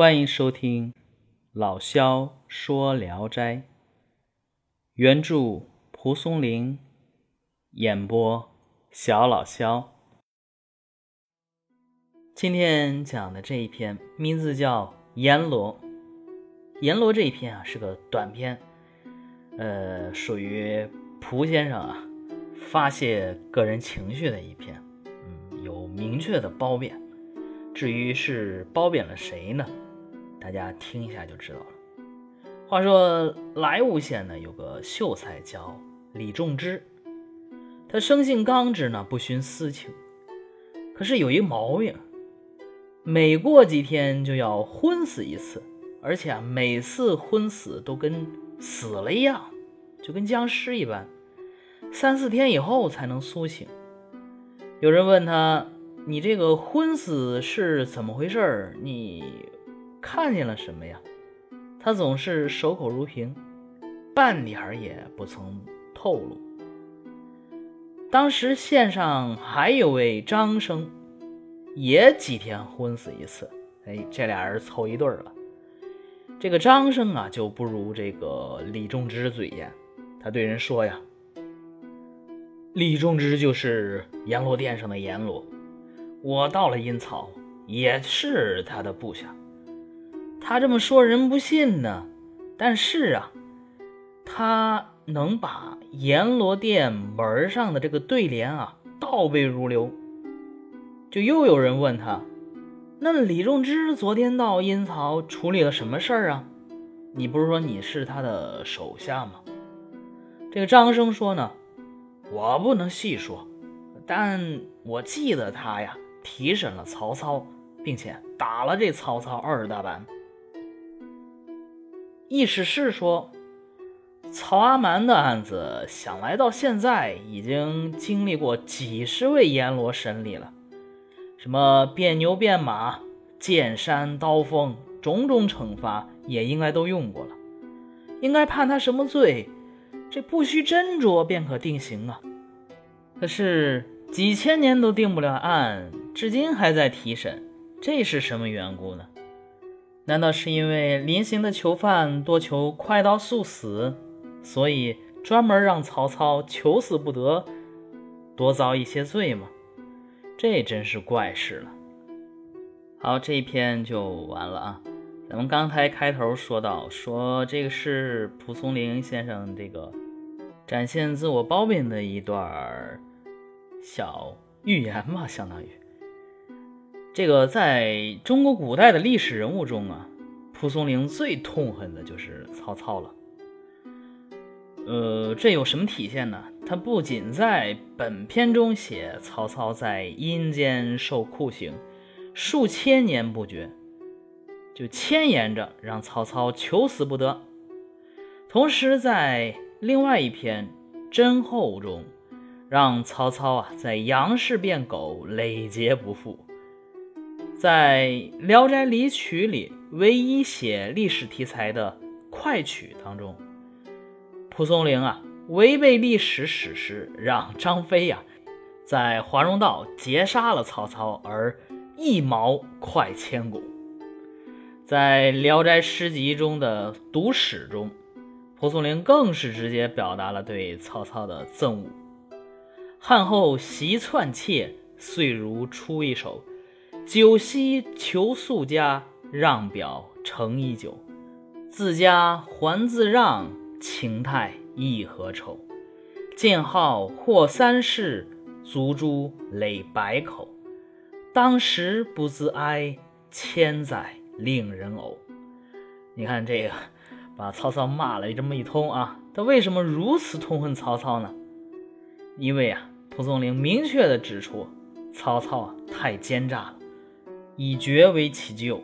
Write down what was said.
欢迎收听老萧说《聊斋》，原著蒲松龄，演播小老萧。今天讲的这一篇名字叫《阎罗》，阎罗这一篇啊是个短篇，呃，属于蒲先生啊发泄个人情绪的一篇，嗯，有明确的褒贬。至于是褒贬了谁呢？大家听一下就知道了。话说莱芜县呢有个秀才叫李仲之，他生性刚直呢，不徇私情，可是有一毛病，每过几天就要昏死一次，而且啊每次昏死都跟死了一样，就跟僵尸一般，三四天以后才能苏醒。有人问他：“你这个昏死是怎么回事？你？”看见了什么呀？他总是守口如瓶，半点儿也不曾透露。当时县上还有位张生，也几天昏死一次。哎，这俩人凑一对儿了。这个张生啊，就不如这个李仲之嘴严。他对人说呀：“李仲之就是阎罗殿上的阎罗，我到了阴曹，也是他的部下。”他这么说，人不信呢。但是啊，他能把阎罗殿门上的这个对联啊倒背如流。就又有人问他：“那李仲之昨天到阴曹处理了什么事儿啊？你不是说你是他的手下吗？”这个张生说呢：“我不能细说，但我记得他呀提审了曹操，并且打了这曹操二十大板。”意思是说，曹阿瞒的案子，想来到现在已经经历过几十位阎罗审理了，什么变牛变马、剑山刀锋，种种惩罚也应该都用过了。应该判他什么罪，这不需斟酌便可定刑啊。可是几千年都定不了案，至今还在提审，这是什么缘故呢？难道是因为临刑的囚犯多求快刀速死，所以专门让曹操求死不得，多遭一些罪吗？这真是怪事了。好，这一篇就完了啊。咱们刚才开头说到，说这个是蒲松龄先生这个展现自我褒贬的一段小寓言嘛，相当于。这个在中国古代的历史人物中啊，蒲松龄最痛恨的就是曹操了。呃，这有什么体现呢？他不仅在本篇中写曹操在阴间受酷刑数千年不绝，就牵延着让曹操求死不得；同时在另外一篇《真后》中，让曹操啊在杨氏变狗，累劫不复。在《聊斋离曲》里，唯一写历史题材的快曲当中，蒲松龄啊违背历史史实，让张飞呀在华容道截杀了曹操，而一矛快千古。在《聊斋诗集》中的读史中，蒲松龄更是直接表达了对曹操的憎恶。汉后袭篡窃，遂如出一手。酒席求宿家，让表成已久。自家还自让，情态亦何愁？见号或三世，足珠累百口。当时不自哀，千载令人呕。你看这个，把曹操骂了这么一通啊！他为什么如此痛恨曹操呢？因为啊，蒲松龄明确的指出，曹操啊太奸诈了。以绝为其咎。